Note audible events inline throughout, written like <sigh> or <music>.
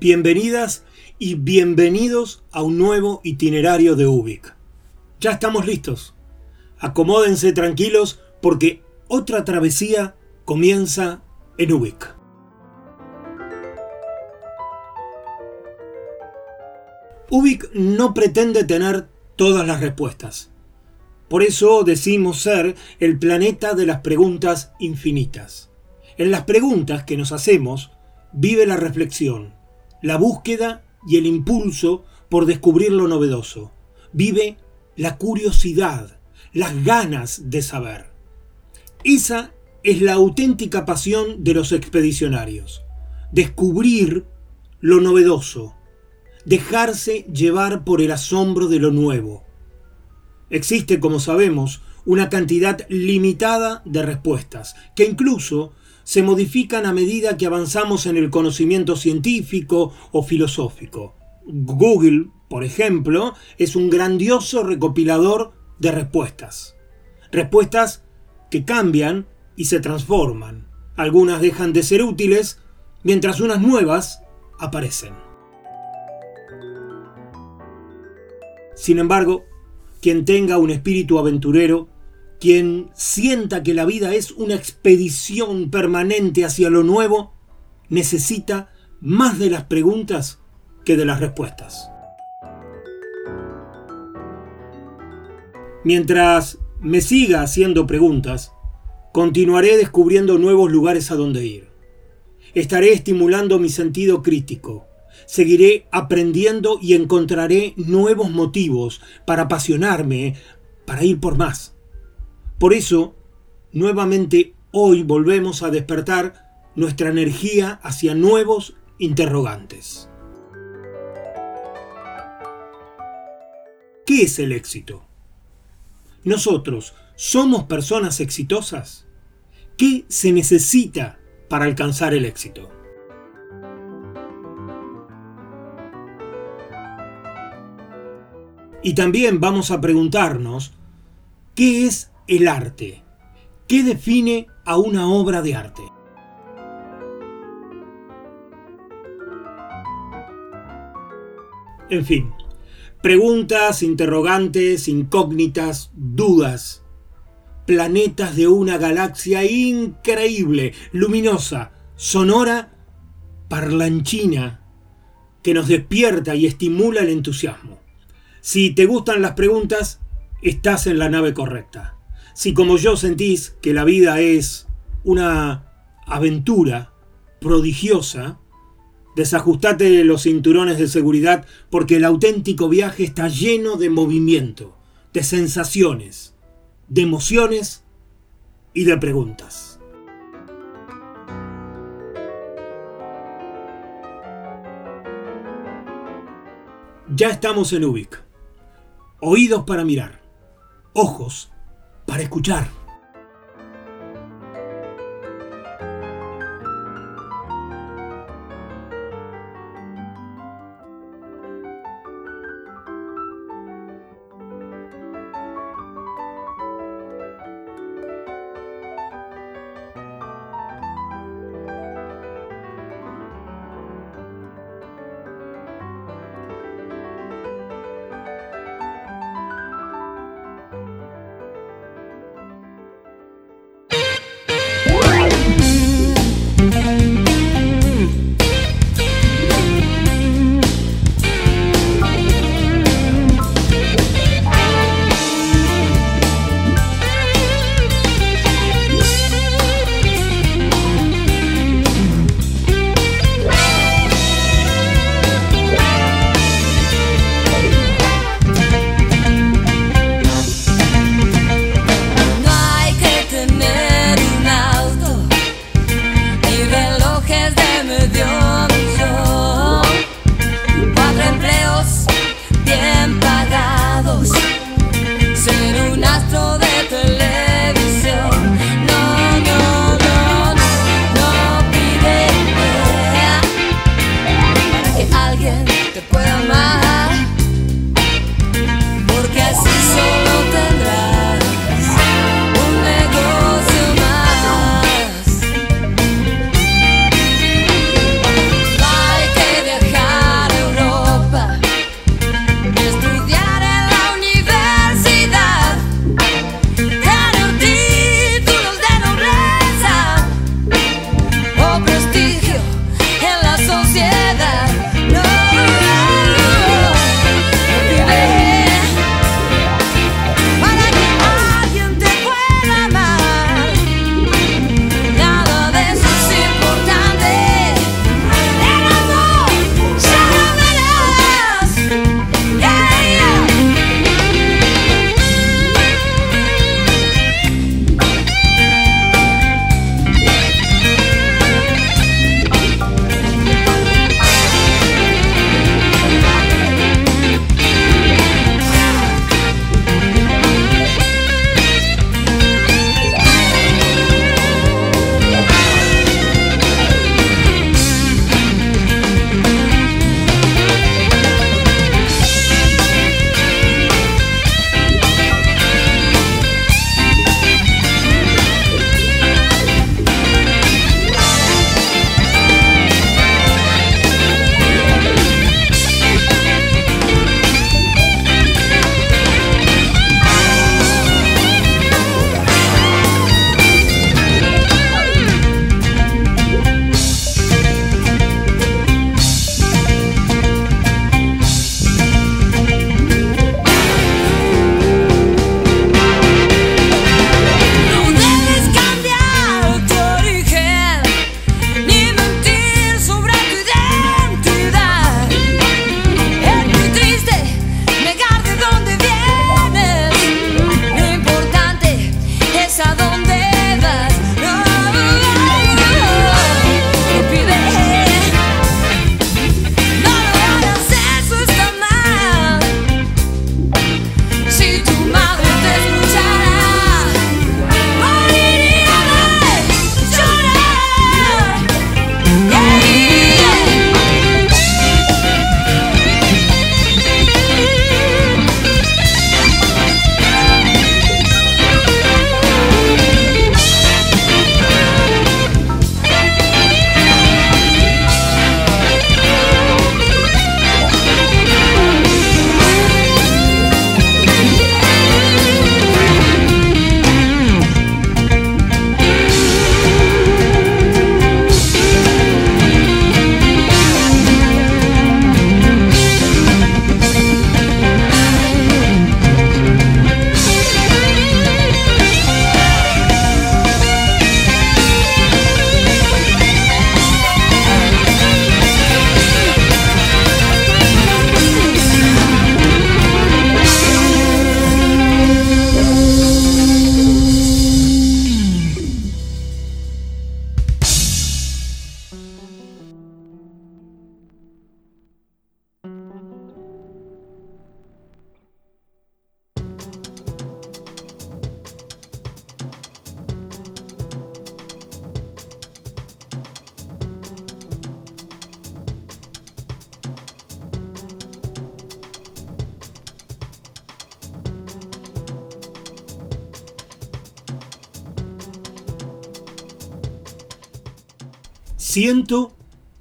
Bienvenidas y bienvenidos a un nuevo itinerario de Ubik. Ya estamos listos. Acomódense tranquilos porque otra travesía comienza en Ubik. Ubik no pretende tener todas las respuestas. Por eso decimos ser el planeta de las preguntas infinitas. En las preguntas que nos hacemos vive la reflexión, la búsqueda y el impulso por descubrir lo novedoso. Vive la curiosidad, las ganas de saber. Esa es la auténtica pasión de los expedicionarios. Descubrir lo novedoso, dejarse llevar por el asombro de lo nuevo. Existe, como sabemos, una cantidad limitada de respuestas, que incluso se modifican a medida que avanzamos en el conocimiento científico o filosófico. Google, por ejemplo, es un grandioso recopilador de respuestas. Respuestas que cambian y se transforman. Algunas dejan de ser útiles, mientras unas nuevas aparecen. Sin embargo, quien tenga un espíritu aventurero quien sienta que la vida es una expedición permanente hacia lo nuevo, necesita más de las preguntas que de las respuestas. Mientras me siga haciendo preguntas, continuaré descubriendo nuevos lugares a donde ir. Estaré estimulando mi sentido crítico. Seguiré aprendiendo y encontraré nuevos motivos para apasionarme, para ir por más. Por eso, nuevamente hoy volvemos a despertar nuestra energía hacia nuevos interrogantes. ¿Qué es el éxito? Nosotros, ¿somos personas exitosas? ¿Qué se necesita para alcanzar el éxito? Y también vamos a preguntarnos, ¿qué es el arte. ¿Qué define a una obra de arte? En fin, preguntas, interrogantes, incógnitas, dudas. Planetas de una galaxia increíble, luminosa, sonora, parlanchina, que nos despierta y estimula el entusiasmo. Si te gustan las preguntas, estás en la nave correcta. Si como yo sentís que la vida es una aventura prodigiosa, desajustate los cinturones de seguridad porque el auténtico viaje está lleno de movimiento, de sensaciones, de emociones y de preguntas. Ya estamos en Ubik. Oídos para mirar, ojos para escuchar.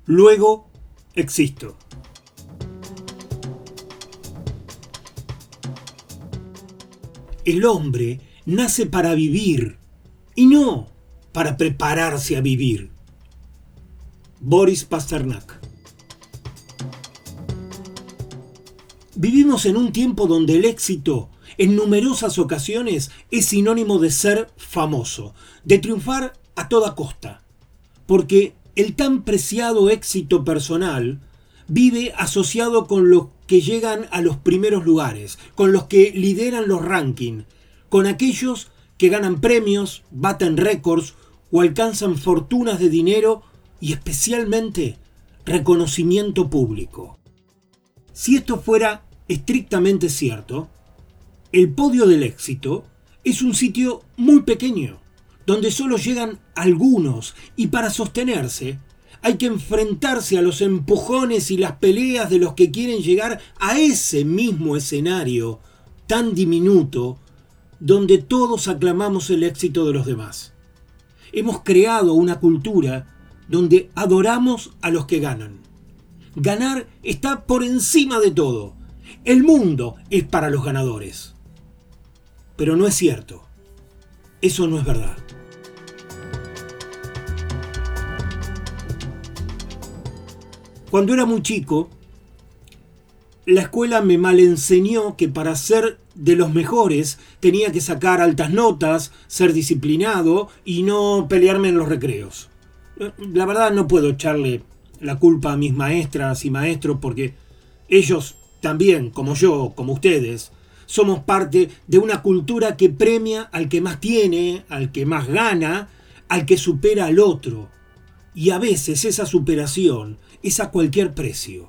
Luego existo. El hombre nace para vivir y no para prepararse a vivir. Boris Pasternak Vivimos en un tiempo donde el éxito en numerosas ocasiones es sinónimo de ser famoso, de triunfar a toda costa, porque el tan preciado éxito personal vive asociado con los que llegan a los primeros lugares, con los que lideran los rankings, con aquellos que ganan premios, baten récords o alcanzan fortunas de dinero y especialmente reconocimiento público. Si esto fuera estrictamente cierto, el podio del éxito es un sitio muy pequeño, donde solo llegan algunos y para sostenerse hay que enfrentarse a los empujones y las peleas de los que quieren llegar a ese mismo escenario tan diminuto donde todos aclamamos el éxito de los demás. Hemos creado una cultura donde adoramos a los que ganan. Ganar está por encima de todo. El mundo es para los ganadores. Pero no es cierto. Eso no es verdad. Cuando era muy chico, la escuela me malenseñó que para ser de los mejores tenía que sacar altas notas, ser disciplinado y no pelearme en los recreos. La verdad no puedo echarle la culpa a mis maestras y maestros porque ellos también, como yo, como ustedes, somos parte de una cultura que premia al que más tiene, al que más gana, al que supera al otro. Y a veces esa superación es a cualquier precio.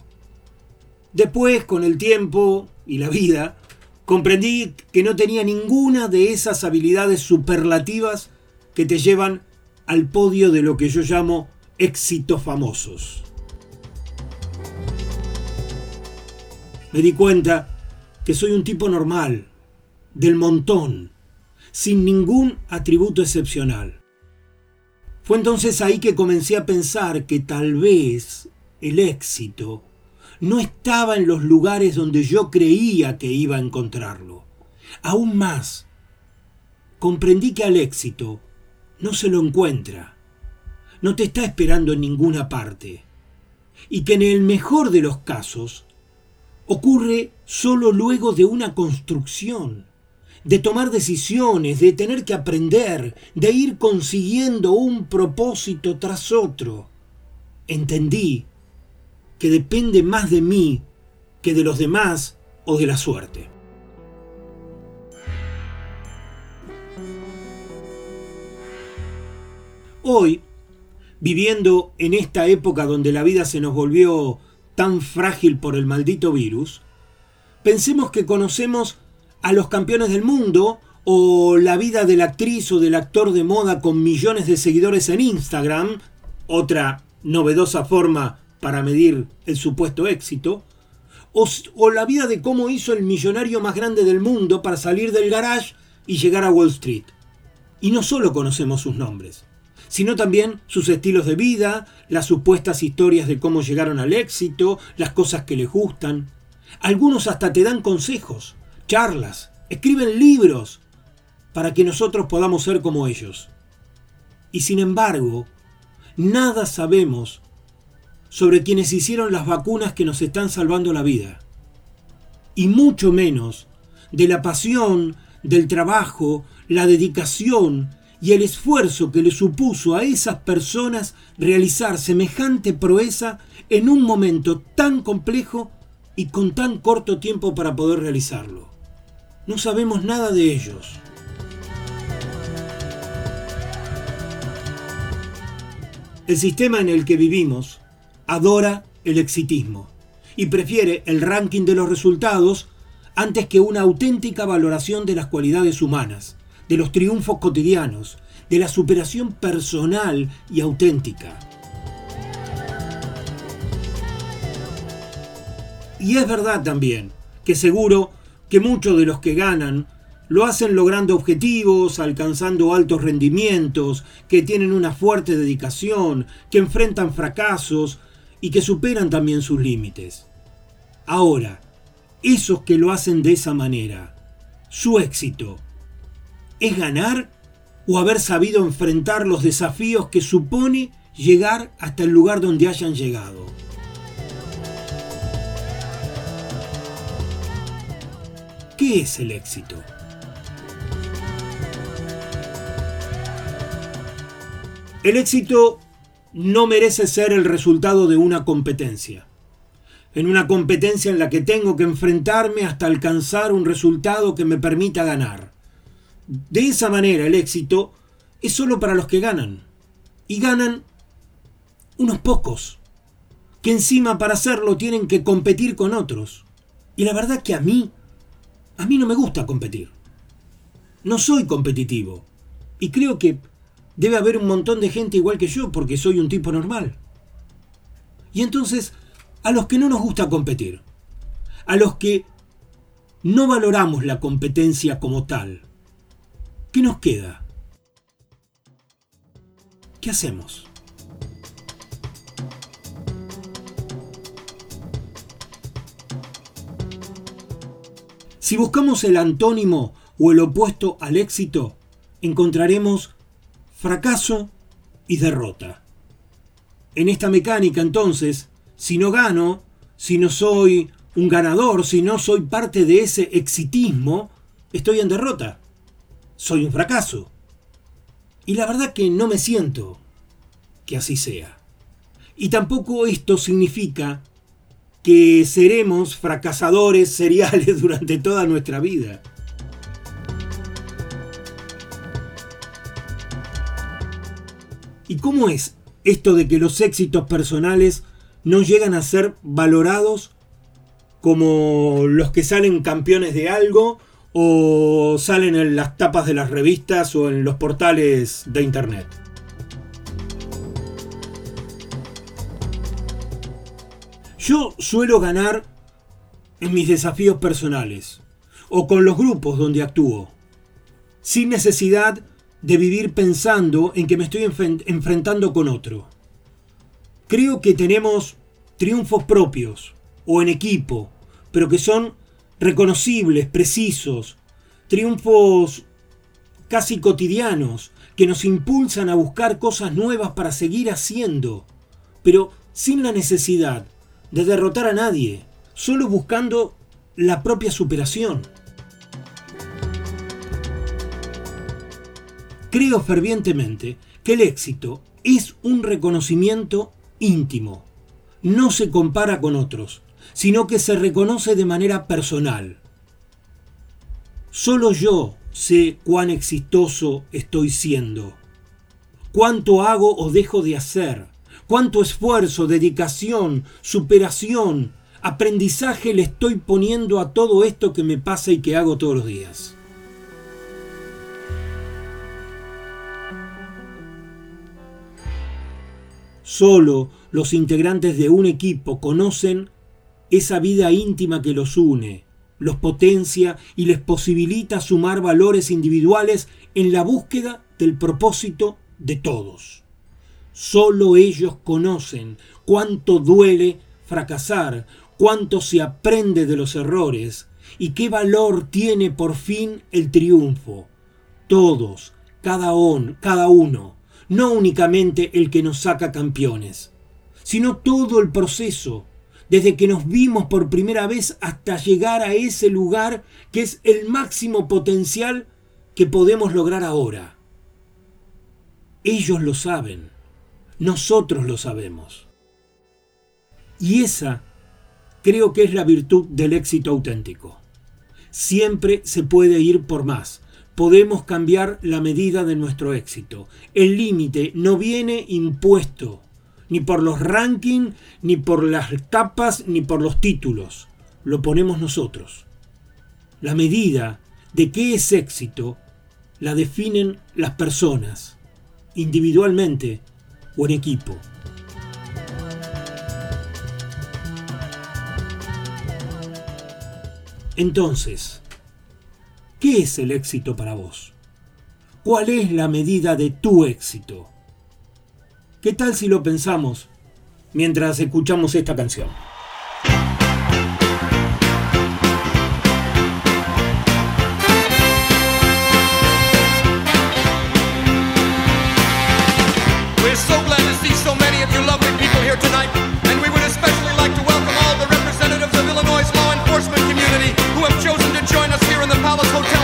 Después, con el tiempo y la vida, comprendí que no tenía ninguna de esas habilidades superlativas que te llevan al podio de lo que yo llamo éxitos famosos. Me di cuenta que soy un tipo normal, del montón, sin ningún atributo excepcional. Fue entonces ahí que comencé a pensar que tal vez el éxito no estaba en los lugares donde yo creía que iba a encontrarlo. Aún más, comprendí que al éxito no se lo encuentra, no te está esperando en ninguna parte, y que en el mejor de los casos ocurre solo luego de una construcción, de tomar decisiones, de tener que aprender, de ir consiguiendo un propósito tras otro. Entendí que depende más de mí que de los demás o de la suerte. Hoy, viviendo en esta época donde la vida se nos volvió tan frágil por el maldito virus, pensemos que conocemos a los campeones del mundo o la vida de la actriz o del actor de moda con millones de seguidores en Instagram, otra novedosa forma para medir el supuesto éxito, o, la vida de cómo hizo el millonario más grande del mundo para salir del garage y llegar a Wall Street. Y no solo conocemos sus nombres, sino también sus estilos de vida, las supuestas historias de cómo llegaron al éxito, las cosas que les gustan. Algunos hasta te dan consejos, charlas, escriben libros para que nosotros podamos ser como ellos. Y sin embargo, nada sabemos sobre quienes hicieron las vacunas que nos están salvando la vida. Y mucho menos de la pasión, del trabajo, la dedicación y el esfuerzo que le supuso a esas personas realizar semejante proeza en un momento tan complejo y con tan corto tiempo para poder realizarlo. No sabemos nada de ellos. El sistema en el que vivimos adora el exitismo y prefiere el ranking de los resultados antes que una auténtica valoración de las cualidades humanas de los triunfos cotidianos, de la superación personal y auténtica. Y es verdad también que seguro que muchos de los que ganan Lo hacen logrando objetivos, alcanzando altos rendimientos, que tienen una fuerte dedicación, que enfrentan fracasos y que superan también sus límites. Ahora, esos que lo hacen de esa manera, su éxito, ¿es ganar o haber sabido enfrentar los desafíos que supone llegar hasta el lugar donde hayan llegado? ¿Qué es el éxito? El éxito no merece ser el resultado de una competencia. En una competencia en la que tengo que enfrentarme hasta alcanzar un resultado que me permita ganar. De esa manera el éxito es solo para los que ganan. Y ganan unos pocos, que encima para hacerlo tienen que competir con otros. Y la verdad que a mí, a mí no me gusta competir. No soy competitivo. Y creo que debe haber un montón de gente igual que yo porque soy un tipo normal. Y entonces, a los que no nos gusta competir, a los que no valoramos la competencia como tal, ¿qué nos queda? ¿Qué hacemos? Si buscamos el antónimo o el opuesto al éxito, encontraremos fracaso y derrota. En esta mecánica entonces, si no gano, si no soy un ganador, si no soy parte de ese exitismo, estoy en derrota. Soy un fracaso. Y la verdad que no me siento que así sea. Y tampoco esto significa que seremos fracasadores seriales <laughs> durante toda nuestra vida. ¿Y cómo es esto de que los éxitos personales no llegan a ser valorados como los que salen campeones de algo o salen en las tapas de las revistas o en los portales de internet? Yo suelo ganar en mis desafíos personales o con los grupos donde actúo, sin necesidad de vivir pensando en que me estoy enfrentando con otro. Creo que tenemos triunfos propios o en equipo, pero que son reconocibles, precisos, triunfos casi cotidianos, que nos impulsan a buscar cosas nuevas para seguir haciendo, pero sin la necesidad de derrotar a nadie, solo buscando la propia superación. Creo fervientemente que el éxito es un reconocimiento íntimo. No se compara con otros, sino que se reconoce de manera personal. Solo yo sé cuán exitoso estoy siendo, cuánto hago o dejo de hacer, cuánto esfuerzo, dedicación, superación, aprendizaje le estoy poniendo a todo esto que me pasa y que hago todos los días. Solo los integrantes de un equipo conocen esa vida íntima que los une, los potencia y les posibilita sumar valores individuales en la búsqueda del propósito de todos. Solo ellos conocen cuánto duele fracasar, cuánto se aprende de los errores y qué valor tiene por fin el triunfo. Todos, cada, cada uno, no únicamente el que nos saca campeones, sino todo el proceso, desde que nos vimos por primera vez hasta llegar a ese lugar que es el máximo potencial que podemos lograr ahora. Ellos lo saben, nosotros lo sabemos. Y esa creo que es la virtud del éxito auténtico. Siempre se puede ir por más, podemos cambiar la medida de nuestro éxito. El límite no viene impuesto, ni por los rankings, ni por las etapas, ni por los títulos. Lo ponemos nosotros. La medida de qué es éxito la definen las personas, individualmente o en equipo. Entonces, ¿Qué es el éxito para vos? ¿Cuál es la medida de tu éxito? ¿Qué tal si lo pensamos mientras escuchamos esta canción? ¿Y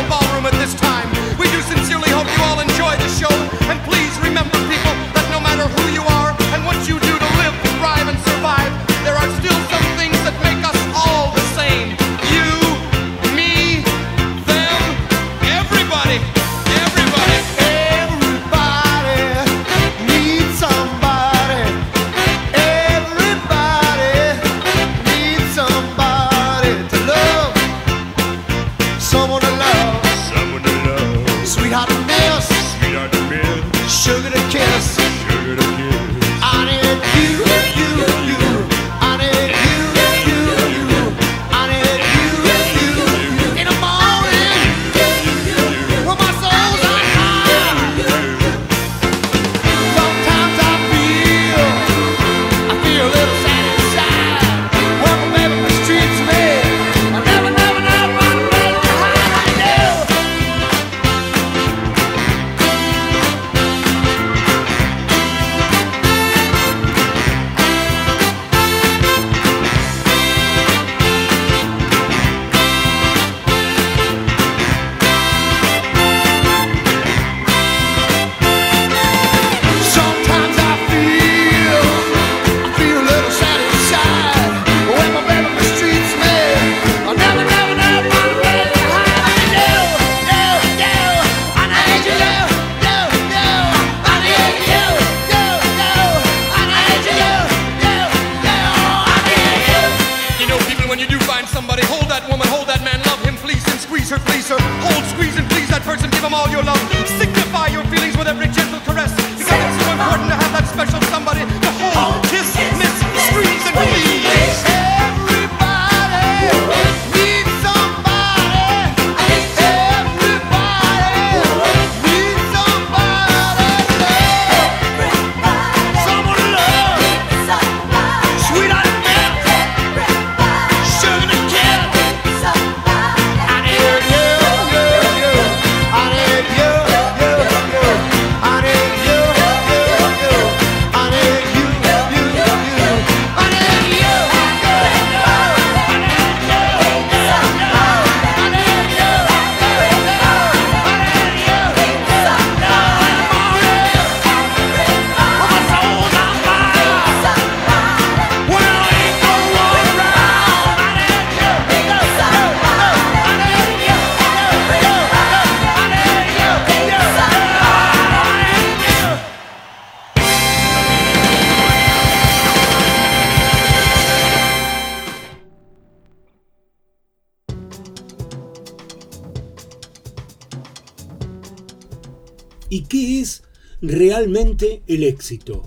el éxito?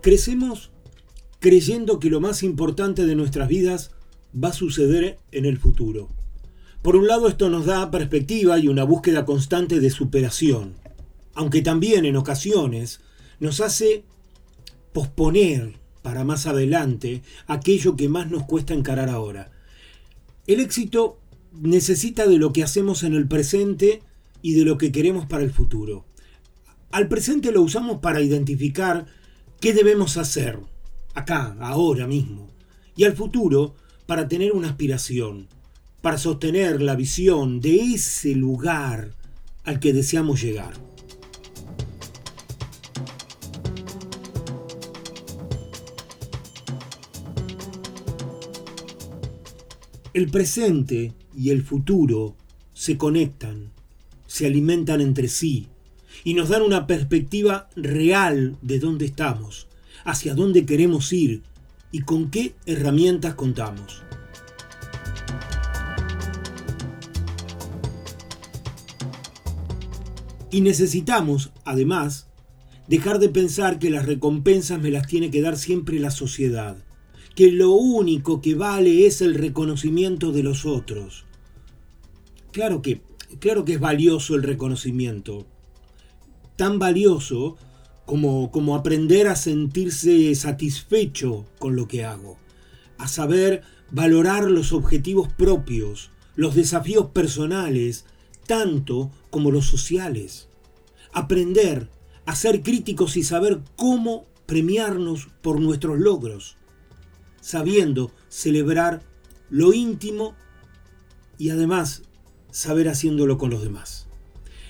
Crecemos creyendo que lo más importante de nuestras vidas va a suceder en el futuro. Por un lado esto nos da perspectiva y una búsqueda constante de superación, aunque también en ocasiones nos hace posponer para más adelante aquello que más nos cuesta encarar ahora. El éxito necesita de lo que hacemos en el presente y de lo que queremos para el futuro. Al presente lo usamos para identificar qué debemos hacer, acá, ahora mismo, y al futuro para tener una aspiración, para sostener la visión de ese lugar al que deseamos llegar. El presente y el futuro se conectan, se alimentan entre sí y nos dan una perspectiva real de dónde estamos, hacia dónde queremos ir y con qué herramientas contamos. Y necesitamos, además, Dejar de pensar que las recompensas me las tiene que dar siempre la sociedad, que lo único que vale es el reconocimiento de los otros. Claro que, claro que es valioso el reconocimiento, tan valioso como, como aprender a sentirse satisfecho con lo que hago, a saber valorar los objetivos propios, los desafíos personales, tanto como los sociales. Aprender a ser críticos y saber cómo premiarnos por nuestros logros, sabiendo celebrar lo íntimo y además saber haciéndolo con los demás.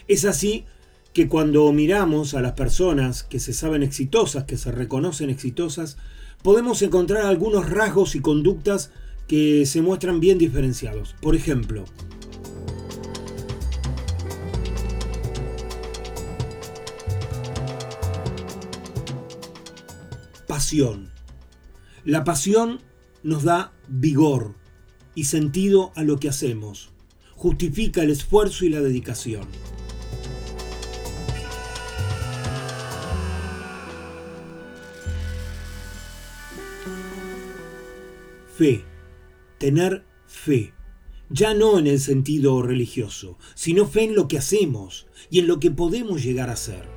Es así que cuando miramos a las personas que se saben exitosas, que se reconocen exitosas, podemos encontrar algunos rasgos y conductas que se muestran bien diferenciados. Por ejemplo, pasión. La pasión nos da vigor y sentido a lo que hacemos. Justifica el esfuerzo y la dedicación. Fe. Tener fe. Ya no en el sentido religioso, sino fe en lo que hacemos y en lo que podemos llegar a ser.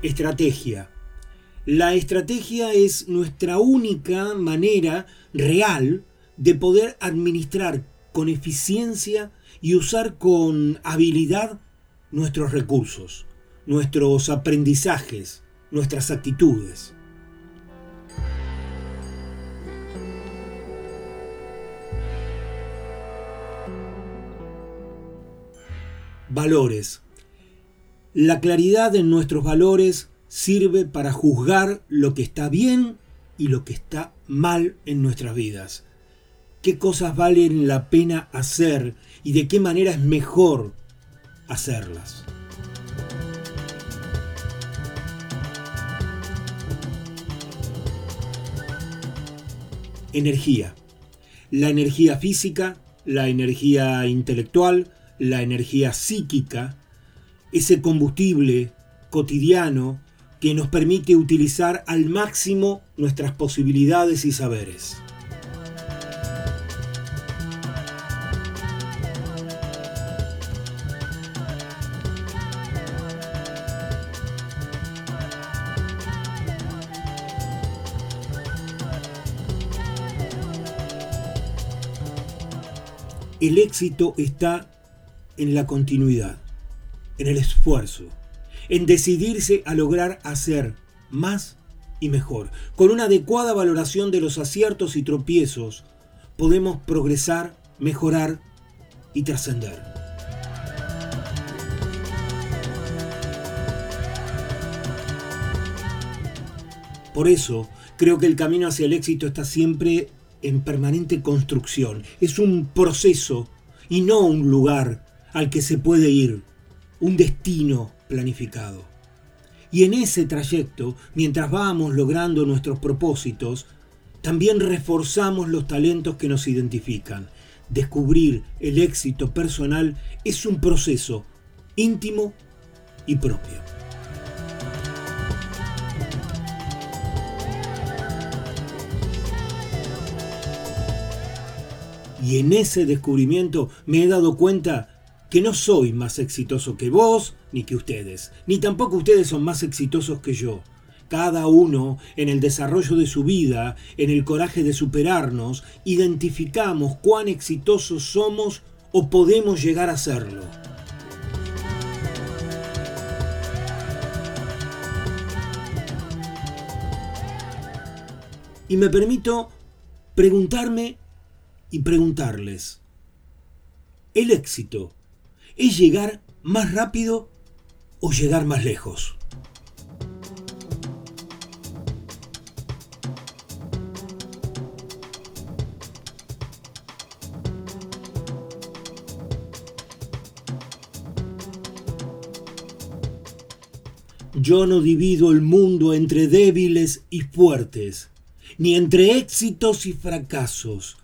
Estrategia. La estrategia es nuestra única manera real de poder administrar con eficiencia y usar con habilidad nuestros recursos nuestros aprendizajes, nuestras actitudes. Valores. La claridad en nuestros valores sirve para juzgar lo que está bien y lo que está mal en nuestras vidas. ¿Qué cosas valen la pena hacer y de qué manera es mejor hacerlas? energía. La energía física, la energía intelectual, la energía psíquica, ese combustible cotidiano que nos permite utilizar al máximo nuestras posibilidades y saberes. El éxito está en la continuidad, en el esfuerzo, en decidirse a lograr hacer más y mejor. Con una adecuada valoración de los aciertos y tropiezos, podemos progresar, mejorar y trascender. Por eso, creo que el camino hacia el éxito está siempre en permanente construcción. Es un proceso y no un lugar al que se puede ir, un destino planificado. Y en ese trayecto, mientras vamos logrando nuestros propósitos, también reforzamos los talentos que nos identifican. Descubrir el éxito personal es un proceso íntimo y propio. Y en ese descubrimiento me he dado cuenta que no soy más exitoso que vos ni que ustedes, ni tampoco ustedes son más exitosos que yo. Cada uno, en el desarrollo de su vida, en el coraje de superarnos, identificamos cuán exitosos somos o podemos llegar a serlo. Y me permito preguntarme y preguntarles, ¿el éxito es llegar más rápido o llegar más lejos? Yo no divido el mundo entre débiles y fuertes, ni entre éxitos y fracasos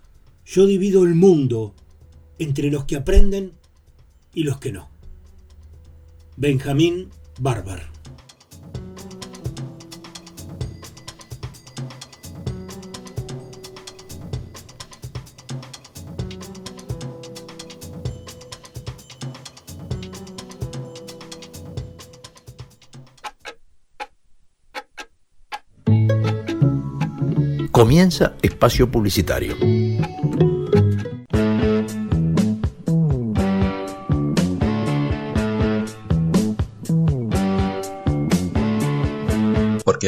yo divido el mundo entre los que aprenden y los que no. Benjamín Barber. Comienza espacio publicitario.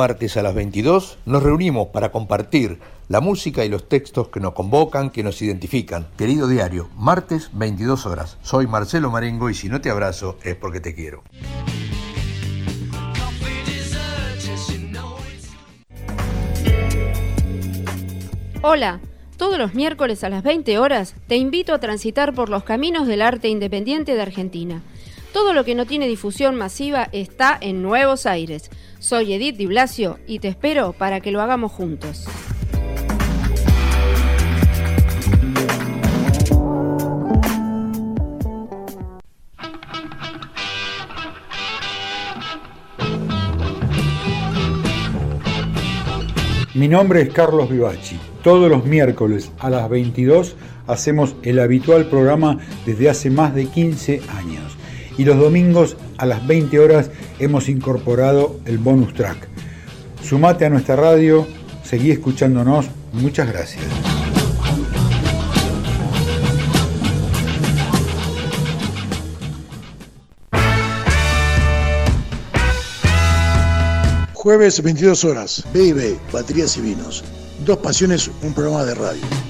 Martes a las 22 nos reunimos para compartir la música y los textos que nos convocan, que nos identifican. Querido diario, martes 22 horas. Soy Marcelo Marengo y si no te abrazo es porque te quiero. Hola, todos los miércoles a las 20 horas te invito a transitar por los caminos del arte independiente de Argentina. Todo lo que no tiene difusión masiva está en Nuevos Aires. Soy Edith Di Blasio y te espero para que lo hagamos juntos. Mi nombre es Carlos Vivachi todos los miércoles a las 22 hacemos el habitual programa desde hace más de 15 años. Y los domingos a las 20 horas hemos incorporado el bonus track. Sumate a nuestra radio, seguí escuchándonos. Muchas gracias. Jueves 22 horas, B&B, baterías y vinos Dos Pasiones, un programa de radio.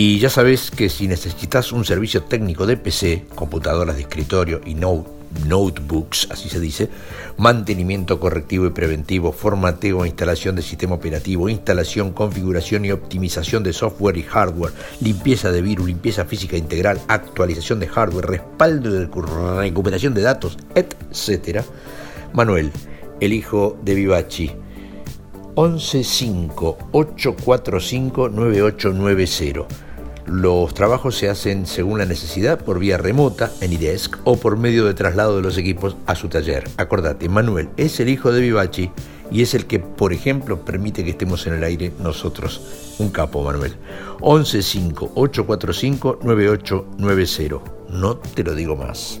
Y ya sabes que si necesitas un servicio técnico de PC, computadoras de escritorio y notebooks, así se dice, mantenimiento correctivo y preventivo, formateo e instalación de sistema operativo, instalación, configuración y optimización de software y hardware, limpieza de virus, limpieza física integral, actualización de hardware, respaldo de recuperación de datos, etc. Manuel, el hijo de Vivachi. 115 845 9890 los trabajos se hacen según la necesidad por vía remota en IDESC o por medio de traslado de los equipos a su taller. Acordate, Manuel es el hijo de Vivachi y es el que, por ejemplo, permite que estemos en el aire nosotros. Un capo, Manuel. 115-845-9890. No te lo digo más.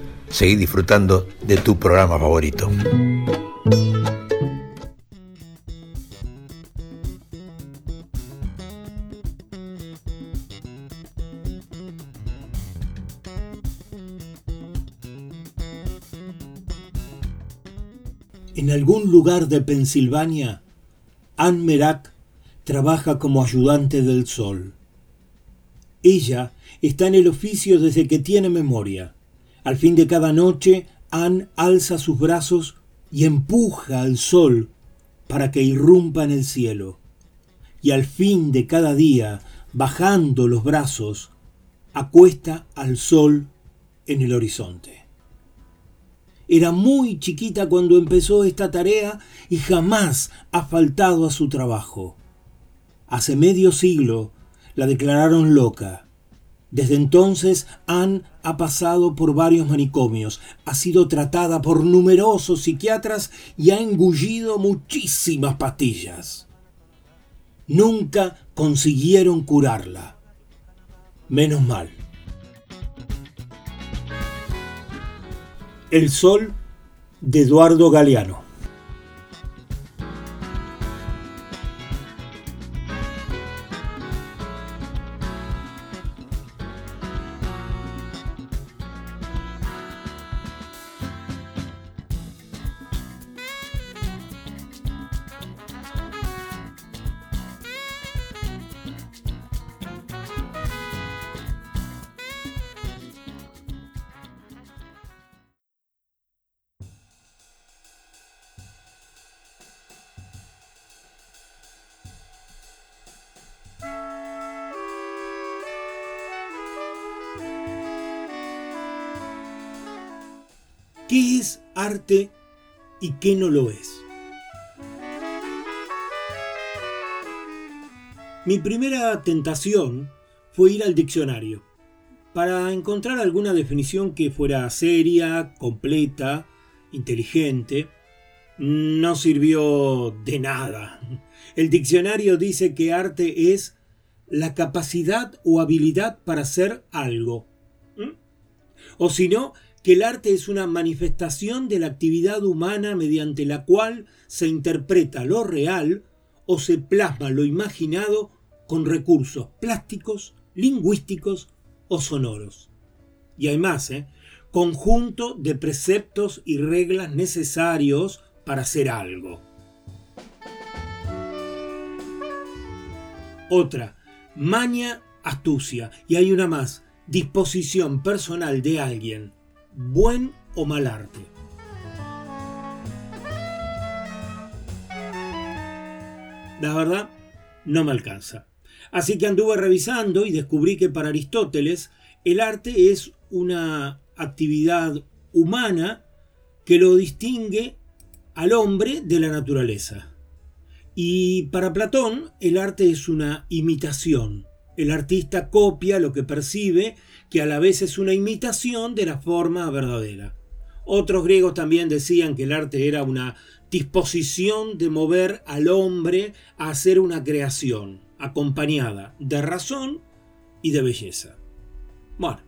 Seguí disfrutando de tu programa favorito. En algún lugar de Pensilvania, Anne Merak trabaja como ayudante del sol. Ella está en el oficio desde que tiene memoria. Al fin de cada noche, Anne alza sus brazos y empuja al sol para que irrumpa en el cielo. Y al fin de cada día, bajando los brazos, acuesta al sol en el horizonte. Era muy chiquita cuando empezó esta tarea y jamás ha faltado a su trabajo. Hace medio siglo la declararon loca. Desde entonces Anne ha pasado por varios manicomios, ha sido tratada por numerosos psiquiatras y ha engullido muchísimas pastillas. Nunca consiguieron curarla. Menos mal. El Sol de Eduardo Galeano. ¿Qué es arte y qué no lo es? Mi primera tentación fue ir al diccionario para encontrar alguna definición que fuera seria, completa, inteligente. No sirvió de nada. El diccionario dice que arte es la capacidad o habilidad para hacer algo. ¿Mm? O si no, que el arte es una manifestación de la actividad humana mediante la cual se interpreta lo real o se plasma lo imaginado con recursos plásticos, lingüísticos o sonoros. Y además, ¿eh? conjunto de preceptos y reglas necesarios para hacer algo. Otra, maña, astucia. Y hay una más, disposición personal de alguien buen o mal arte. La verdad, no me alcanza. Así que anduve revisando y descubrí que para Aristóteles el arte es una actividad humana que lo distingue al hombre de la naturaleza. Y para Platón el arte es una imitación. El artista copia lo que percibe que a la vez es una imitación de la forma verdadera. Otros griegos también decían que el arte era una disposición de mover al hombre a hacer una creación, acompañada de razón y de belleza. Bueno,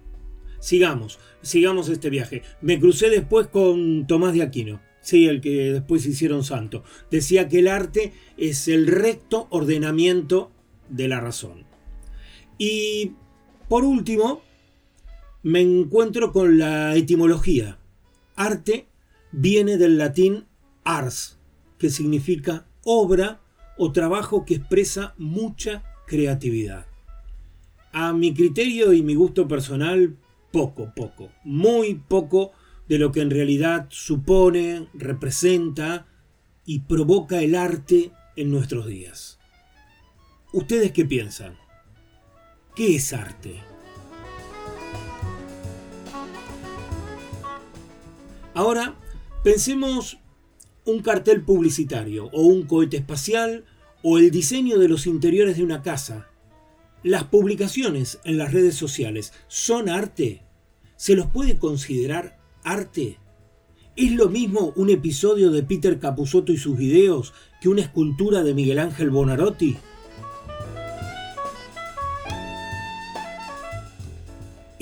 sigamos, sigamos este viaje. Me crucé después con Tomás de Aquino, sí, el que después hicieron santo. Decía que el arte es el recto ordenamiento de la razón. Y por último, me encuentro con la etimología. Arte viene del latín ars, que significa obra o trabajo que expresa mucha creatividad. A mi criterio y mi gusto personal, poco, poco, muy poco de lo que en realidad supone, representa y provoca el arte en nuestros días. ¿Ustedes qué piensan? ¿Qué es arte? Ahora, pensemos un cartel publicitario o un cohete espacial o el diseño de los interiores de una casa. Las publicaciones en las redes sociales son arte. ¿Se los puede considerar arte? ¿Es lo mismo un episodio de Peter Capusotto y sus videos que una escultura de Miguel Ángel Bonarotti?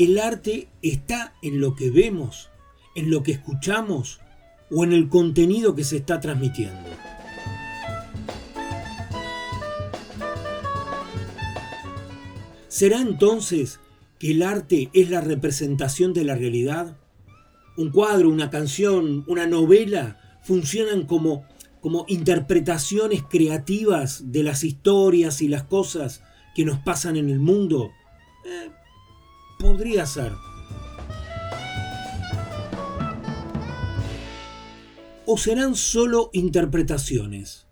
¿El arte está en lo que vemos, en lo que escuchamos o en el contenido que se está transmitiendo? ¿Será entonces que el arte es la representación de la realidad? Un cuadro, una canción, una novela funcionan como, como interpretaciones creativas de las historias y las cosas que nos pasan en el mundo. Eh, podría ser. ¿O serán solo interpretaciones?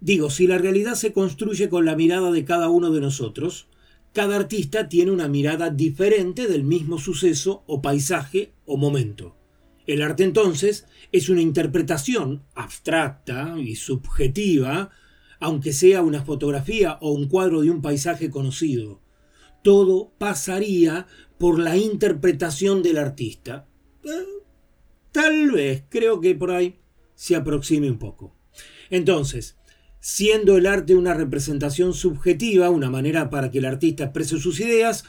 Digo, si la realidad se construye con la mirada de cada uno de nosotros, cada artista tiene una mirada diferente del mismo suceso o paisaje o momento. El arte entonces es una interpretación abstracta y subjetiva, aunque sea una fotografía o un cuadro de un paisaje conocido. Todo pasaría por la interpretación del artista. Eh, tal vez, creo que por ahí se aproxime un poco. Entonces, siendo el arte una representación subjetiva, una manera para que el artista exprese sus ideas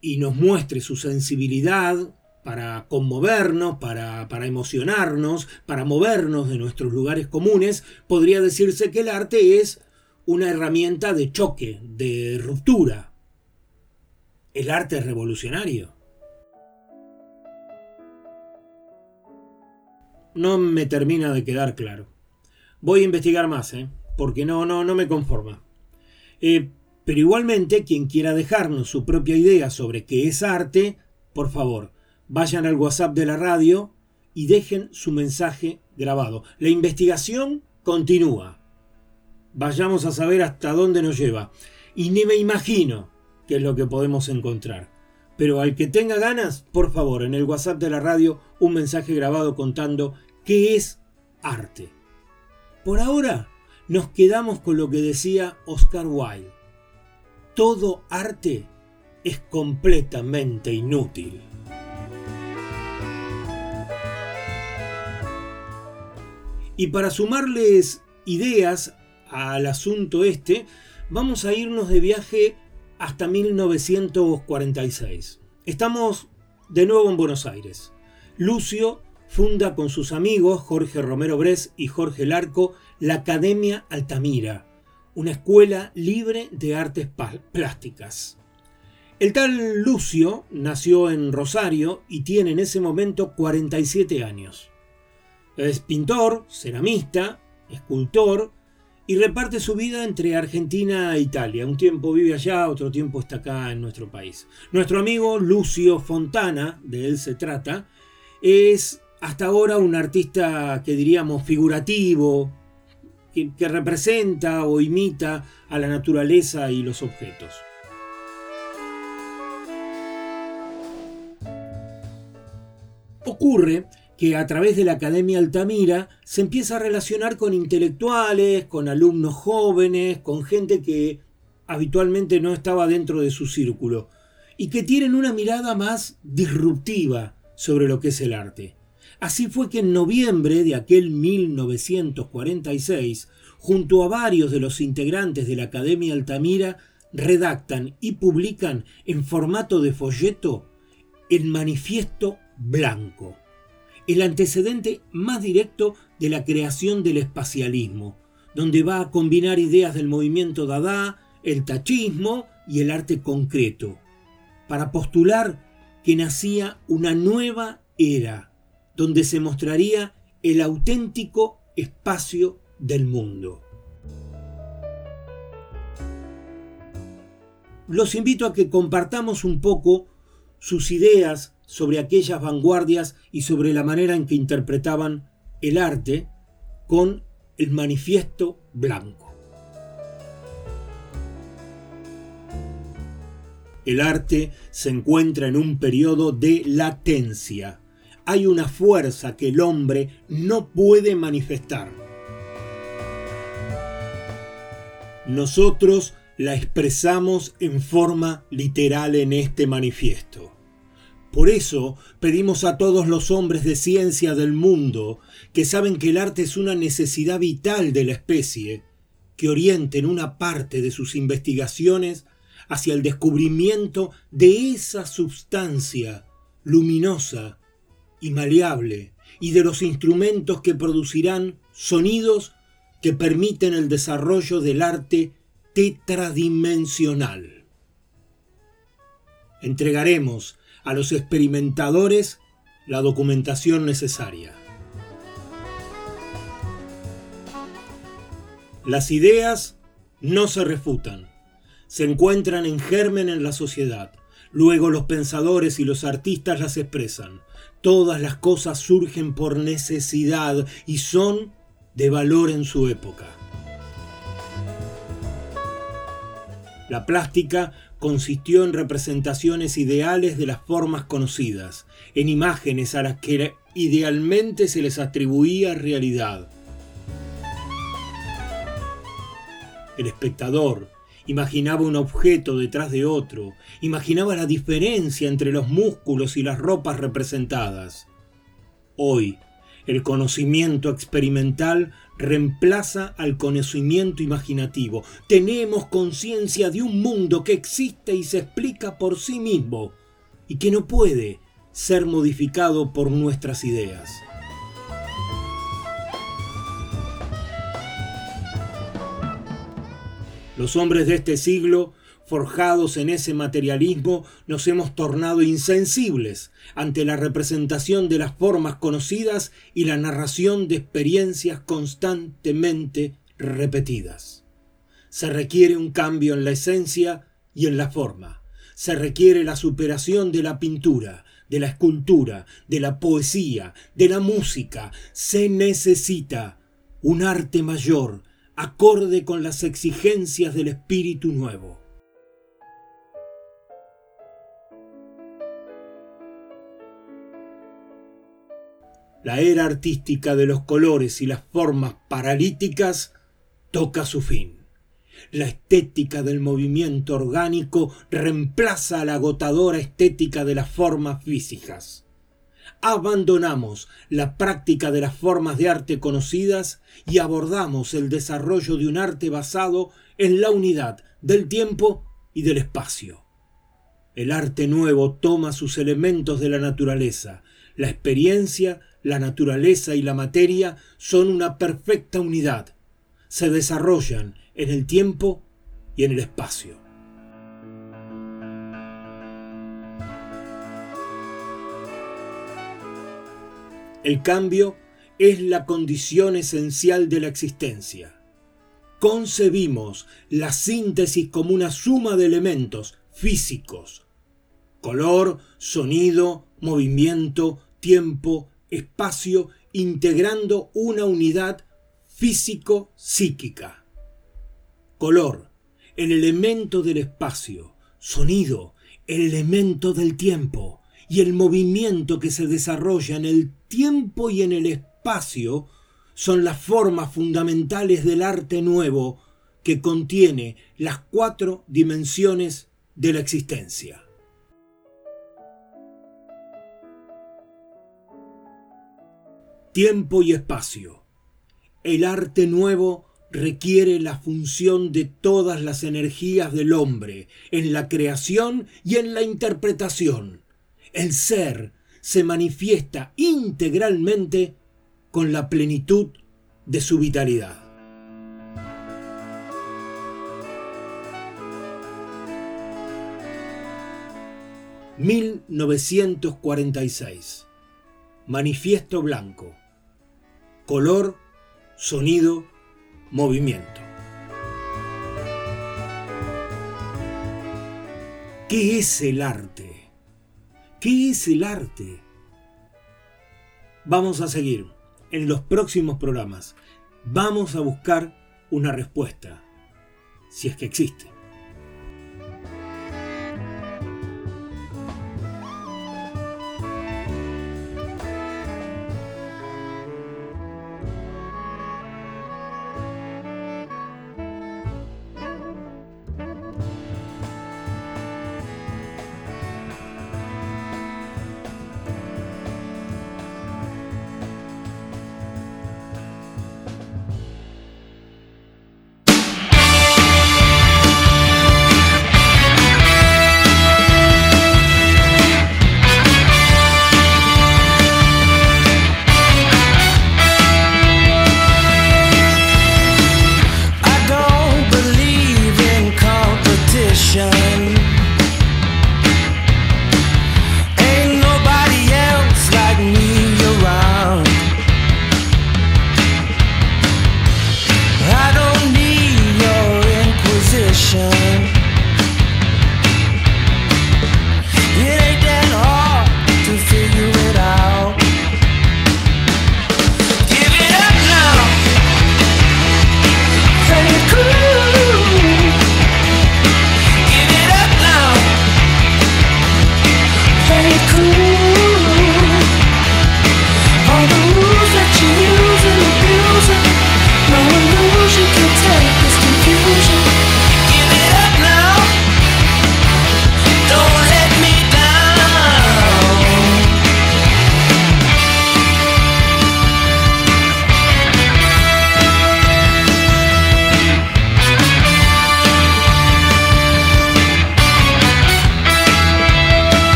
y nos muestre su sensibilidad para conmovernos, para, para, emocionarnos, para movernos de nuestros lugares comunes, podría decirse que el arte es una herramienta de choque, de ruptura. El arte revolucionario. No me termina de quedar claro. Voy a investigar más, ¿eh? porque no, no, no me conforma. Eh, pero igualmente, quien quiera dejarnos su propia idea sobre qué es arte, por favor, vayan al WhatsApp de la radio y dejen su mensaje grabado. La investigación continúa. Vayamos a saber hasta dónde nos lleva. Y ni me imagino qué es lo que podemos encontrar. Pero al que tenga ganas, por favor, en el WhatsApp de la radio, un mensaje grabado contando qué es arte. Por ahora, nos quedamos con lo que decía Oscar Wilde. Todo arte es completamente inútil. Y para sumarles ideas al asunto este, vamos a irnos de viaje hasta 1946. Estamos de nuevo en Buenos Aires. Lucio funda con sus amigos Jorge Romero Bres y Jorge Larco la Academia Altamira, una escuela libre de artes plásticas. El tal Lucio nació en Rosario y tiene en ese momento 47 años. Es pintor, ceramista, escultor y reparte su vida entre Argentina e Italia. Un tiempo vive allá, otro tiempo está acá en nuestro país. Nuestro amigo Lucio Fontana, de él se trata, es hasta ahora un artista que diríamos figurativo, que, representa o imita a la naturaleza y los objetos. Ocurre que a través de la Academia Altamira se empieza a relacionar con intelectuales, con alumnos jóvenes, con gente que habitualmente no estaba dentro de su círculo y que tienen una mirada más disruptiva sobre lo que es el arte. Así fue que en noviembre de aquel 1946, junto a varios de los integrantes de la Academia Altamira, redactan y publican en formato de folleto el Manifiesto Blanco, el antecedente más directo de la creación del espacialismo, donde va a combinar ideas del movimiento Dada, el tachismo y el arte concreto, para postular que nacía una nueva era donde se mostraría el auténtico espacio del mundo. Los invito a que compartamos un poco sus ideas sobre aquellas vanguardias y sobre la manera en que interpretaban el arte con el manifiesto blanco. El arte se encuentra en un periodo de latencia hay una fuerza que el hombre no puede manifestar. Nosotros la expresamos en forma literal en este manifiesto. Por eso pedimos a todos los hombres de ciencia del mundo, que saben que el arte es una necesidad vital de la especie, que orienten una parte de sus investigaciones hacia el descubrimiento de esa sustancia luminosa y maleable y de los instrumentos que producirán sonidos que permiten el desarrollo del arte tetradimensional. Entregaremos a los experimentadores la documentación necesaria. Las ideas no se refutan, se encuentran en germen en la sociedad. Luego los pensadores y los artistas las expresan. Todas las cosas surgen por necesidad y son de valor en su época. La plástica consistió en representaciones ideales de las formas conocidas, en imágenes a las que idealmente se les atribuía realidad. El espectador imaginaba un objeto detrás de otro, imaginaba la diferencia entre los músculos y las ropas representadas. Hoy, el conocimiento experimental reemplaza al conocimiento imaginativo. Tenemos conciencia de un mundo que existe y se explica por sí mismo y que no puede ser modificado por nuestras ideas. Los hombres de este siglo, forjados en ese materialismo, nos hemos tornado insensibles ante la representación de las formas conocidas y la narración de experiencias constantemente repetidas. Se requiere un cambio en la esencia y en la forma. Se requiere la superación de la pintura, de la escultura, de la poesía, de la música. Se necesita un arte mayor acorde con las exigencias del espíritu nuevo. La era artística de los colores y las formas paralíticas toca su fin. La estética del movimiento orgánico reemplaza a la agotadora estética de las formas físicas abandonamos la práctica de las formas de arte conocidas y abordamos el desarrollo de un arte basado en la unidad del tiempo y del espacio. El arte nuevo toma sus elementos de la naturaleza. La experiencia, la naturaleza y la materia son una perfecta unidad. Se desarrollan en el tiempo y en el espacio. El cambio es la condición esencial de la existencia. Concebimos la síntesis como una suma de elementos físicos, color, sonido, movimiento, tiempo, espacio, integrando una unidad físico-psíquica. Color, el elemento del espacio, sonido, el elemento del tiempo, y el movimiento que se desarrolla en el tiempo y en el espacio son las formas fundamentales del arte nuevo que contiene las cuatro dimensiones de la existencia. Tiempo y espacio. El arte nuevo requiere la función de todas las energías del hombre en la creación y en la interpretación el ser se manifiesta integralmente con la plenitud de su vitalidad. ...1946... Manifiesto blanco... ...color, sonido, movimiento... ¿Qué es el arte? ¿Qué es el arte? Vamos a seguir en los próximos programas. Vamos a buscar una respuesta, si es que existe.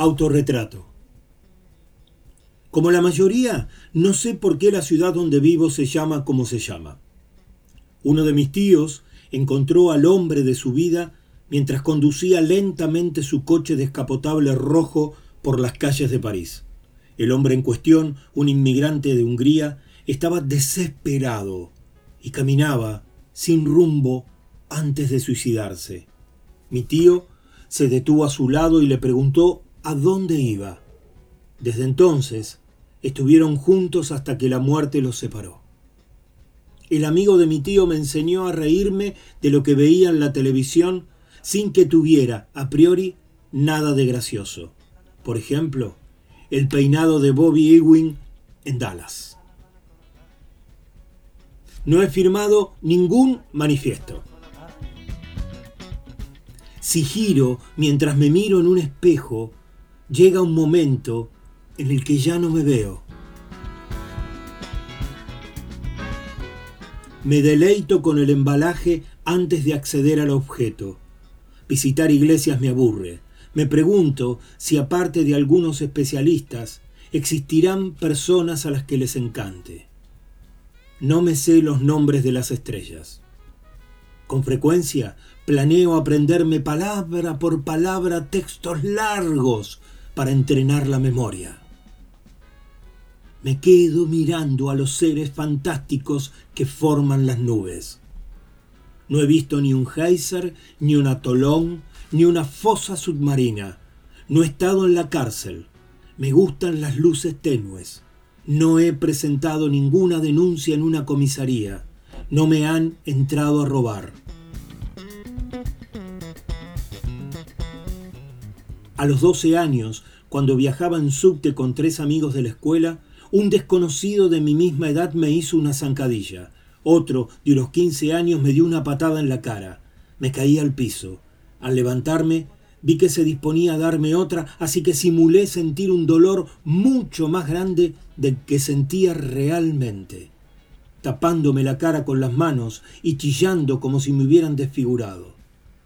Autorretrato. Como la mayoría, no sé por qué la ciudad donde vivo se llama como se llama. Uno de mis tíos encontró al hombre de su vida mientras conducía lentamente su coche descapotable rojo por las calles de París. El hombre en cuestión, un inmigrante de Hungría, estaba desesperado y caminaba sin rumbo antes de suicidarse. Mi tío se detuvo a su lado y le preguntó a dónde iba. Desde entonces estuvieron juntos hasta que la muerte los separó. El amigo de mi tío me enseñó a reírme de lo que veía en la televisión sin que tuviera, a priori, nada de gracioso. Por ejemplo, el peinado de Bobby Ewing en Dallas. No he firmado ningún manifiesto. Si giro mientras me miro en un espejo, llega un momento en el que ya no me veo. Me deleito con el embalaje antes de acceder al objeto. Visitar iglesias me aburre. Me pregunto si aparte de algunos especialistas, existirán personas a las que les encante. No me sé los nombres de las estrellas. Con frecuencia planeo aprenderme palabra por palabra textos largos para entrenar la memoria. Me quedo mirando a los seres fantásticos que forman las nubes. No he visto ni un geyser, ni un atolón, ni una fosa submarina. No he estado en la cárcel. Me gustan las luces tenues. No he presentado ninguna denuncia en una comisaría. No me han entrado a robar. A los 12 años, cuando viajaba en subte con tres amigos de la escuela, un desconocido de mi misma edad me hizo una zancadilla. Otro, de los 15 años, me dio una patada en la cara. Me caí al piso. Al levantarme, vi que se disponía a darme otra, así que simulé sentir un dolor mucho más grande del que sentía realmente, tapándome la cara con las manos y chillando como si me hubieran desfigurado.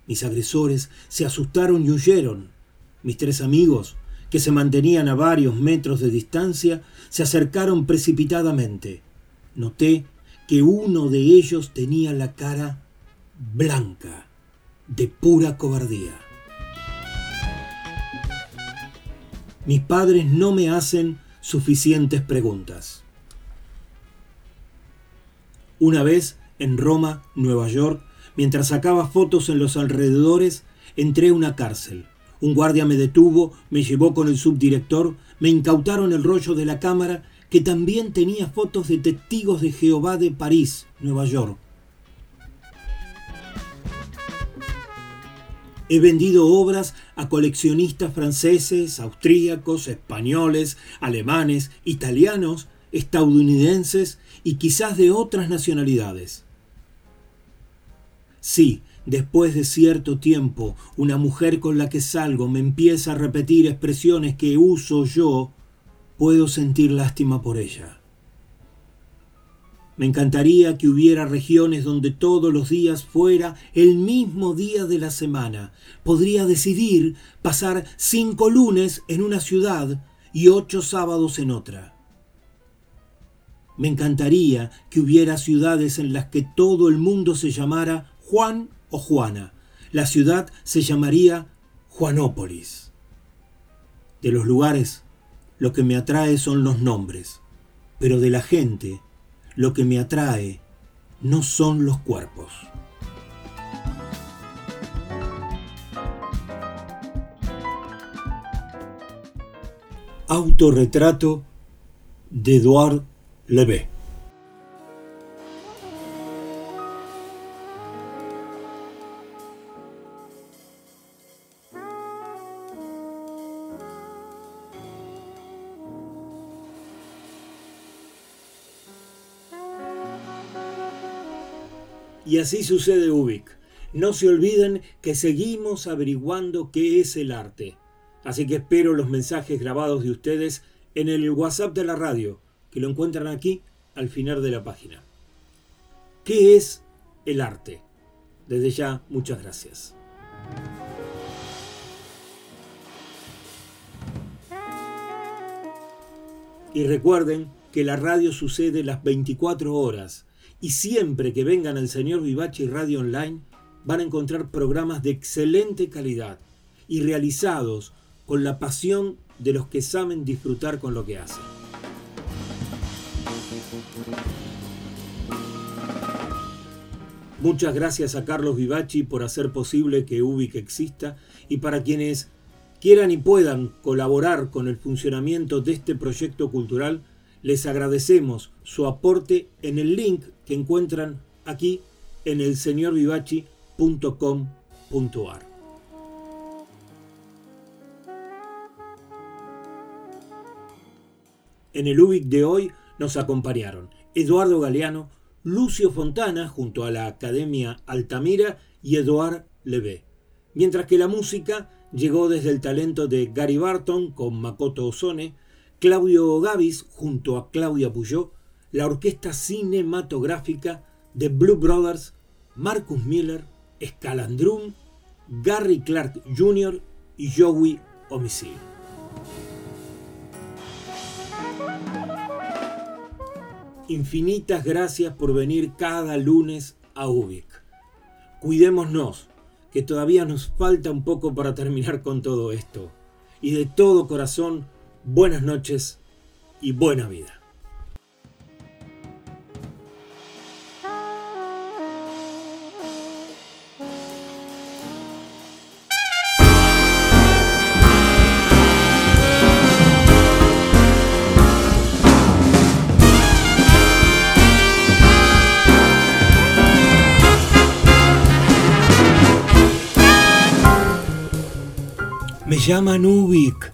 Mis agresores se asustaron y huyeron. Mis tres amigos, que se mantenían a varios metros de distancia, se acercaron precipitadamente. Noté que uno de ellos tenía la cara blanca, de pura cobardía. Mis padres no me hacen suficientes preguntas. Una vez, en Roma, Nueva York, mientras sacaba fotos en los alrededores, entré a una cárcel. Un guardia me detuvo, me llevó con el subdirector, me incautaron el rollo de la cámara que también tenía fotos de testigos de Jehová de París, Nueva York. He vendido obras a coleccionistas franceses, austríacos, españoles, alemanes, italianos, estadounidenses y quizás de otras nacionalidades. Sí, después de cierto tiempo, una mujer con la que salgo me empieza a repetir expresiones que uso yo, puedo sentir lástima por ella. Me encantaría que hubiera regiones donde todos los días fuera el mismo día de la semana. Podría decidir pasar cinco lunes en una ciudad y ocho sábados en otra. Me encantaría que hubiera ciudades en las que todo el mundo se llamara Juan o Juana. La ciudad se llamaría Juanópolis. De los lugares, lo que me atrae son los nombres, pero de la gente, lo que me atrae no son los cuerpos. Autorretrato de Edouard Levé. Y así sucede Ubik. No se olviden que seguimos averiguando qué es el arte. Así que espero los mensajes grabados de ustedes en el WhatsApp de la radio, que lo encuentran aquí al final de la página. ¿Qué es el arte? Desde ya, muchas gracias. Y recuerden que la radio sucede las 24 horas y siempre que vengan al señor Vivachi Radio Online van a encontrar programas de excelente calidad y realizados con la pasión de los que saben disfrutar con lo que hacen. Muchas gracias a Carlos Vivachi por hacer posible que Ubic exista y para quienes quieran y puedan colaborar con el funcionamiento de este proyecto cultural, les agradecemos su aporte en el link que encuentran aquí en el señorvivachi.com.ar. En el UBIC de hoy nos acompañaron Eduardo Galeano, Lucio Fontana junto a la Academia Altamira y Eduard Levé. Mientras que la música llegó desde el talento de Gary Barton con Makoto Ozone, Claudio Gavis junto a Claudia Puyó, la orquesta cinematográfica de Blue Brothers, Marcus Miller, Scalandrum, Gary Clark Jr. y Joey Homicide. Infinitas gracias por venir cada lunes a Ubik. Cuidémonos, que todavía nos falta un poco para terminar con todo esto. Y de todo corazón, buenas noches y buena vida. Me llaman Ubik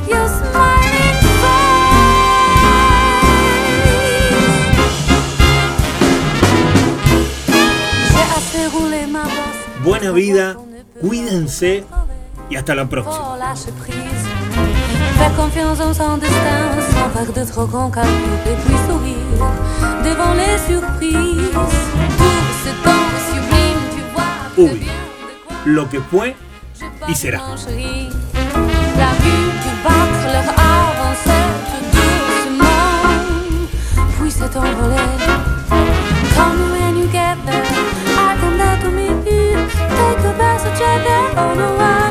Buena vida, cuídense y hasta la próxima. Faire confiance en son destin sans faire de trop grand calcul et puis sourire devant les surprises. Tout ce temps sublime, tu vois. que Uy, bien de quoi lo que fue y será. La vue du battre leur doucement, puis s'est envolé. On a one-way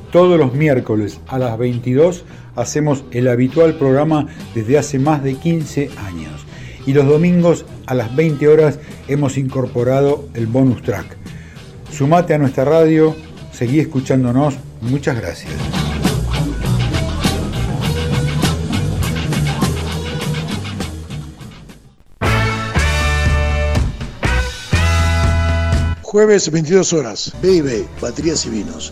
Todos los miércoles a las 22 hacemos el habitual programa desde hace más de 15 años. Y los domingos a las 20 horas hemos incorporado el bonus track. Sumate a nuestra radio, seguí escuchándonos. Muchas gracias. Jueves 22 horas, B&B, Baterías y Vinos.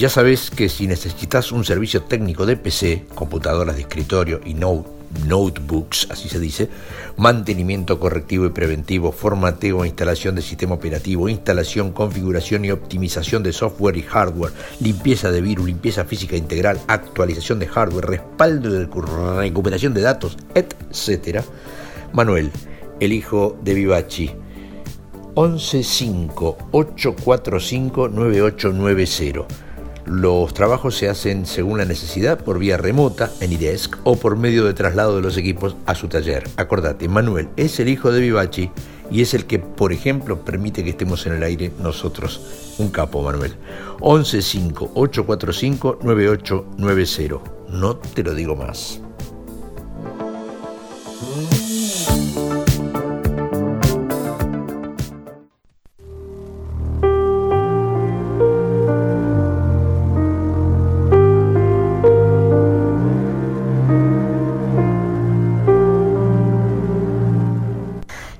Ya sabes que si necesitas un servicio técnico de PC, computadoras de escritorio y no- notebooks, así se dice, mantenimiento correctivo y preventivo, formateo e instalación de sistema operativo, instalación, configuración y optimización de software y hardware, limpieza de virus, limpieza física integral, actualización de hardware, respaldo de recu- recuperación de datos, etc. Manuel, el hijo de Vivachi. 115-845-9890. Los trabajos se hacen según la necesidad por vía remota en IDESC o por medio de traslado de los equipos a su taller. Acordate, Manuel es el hijo de Vivachi y es el que, por ejemplo, permite que estemos en el aire nosotros. Un capo, Manuel. 115-845-9890. No te lo digo más.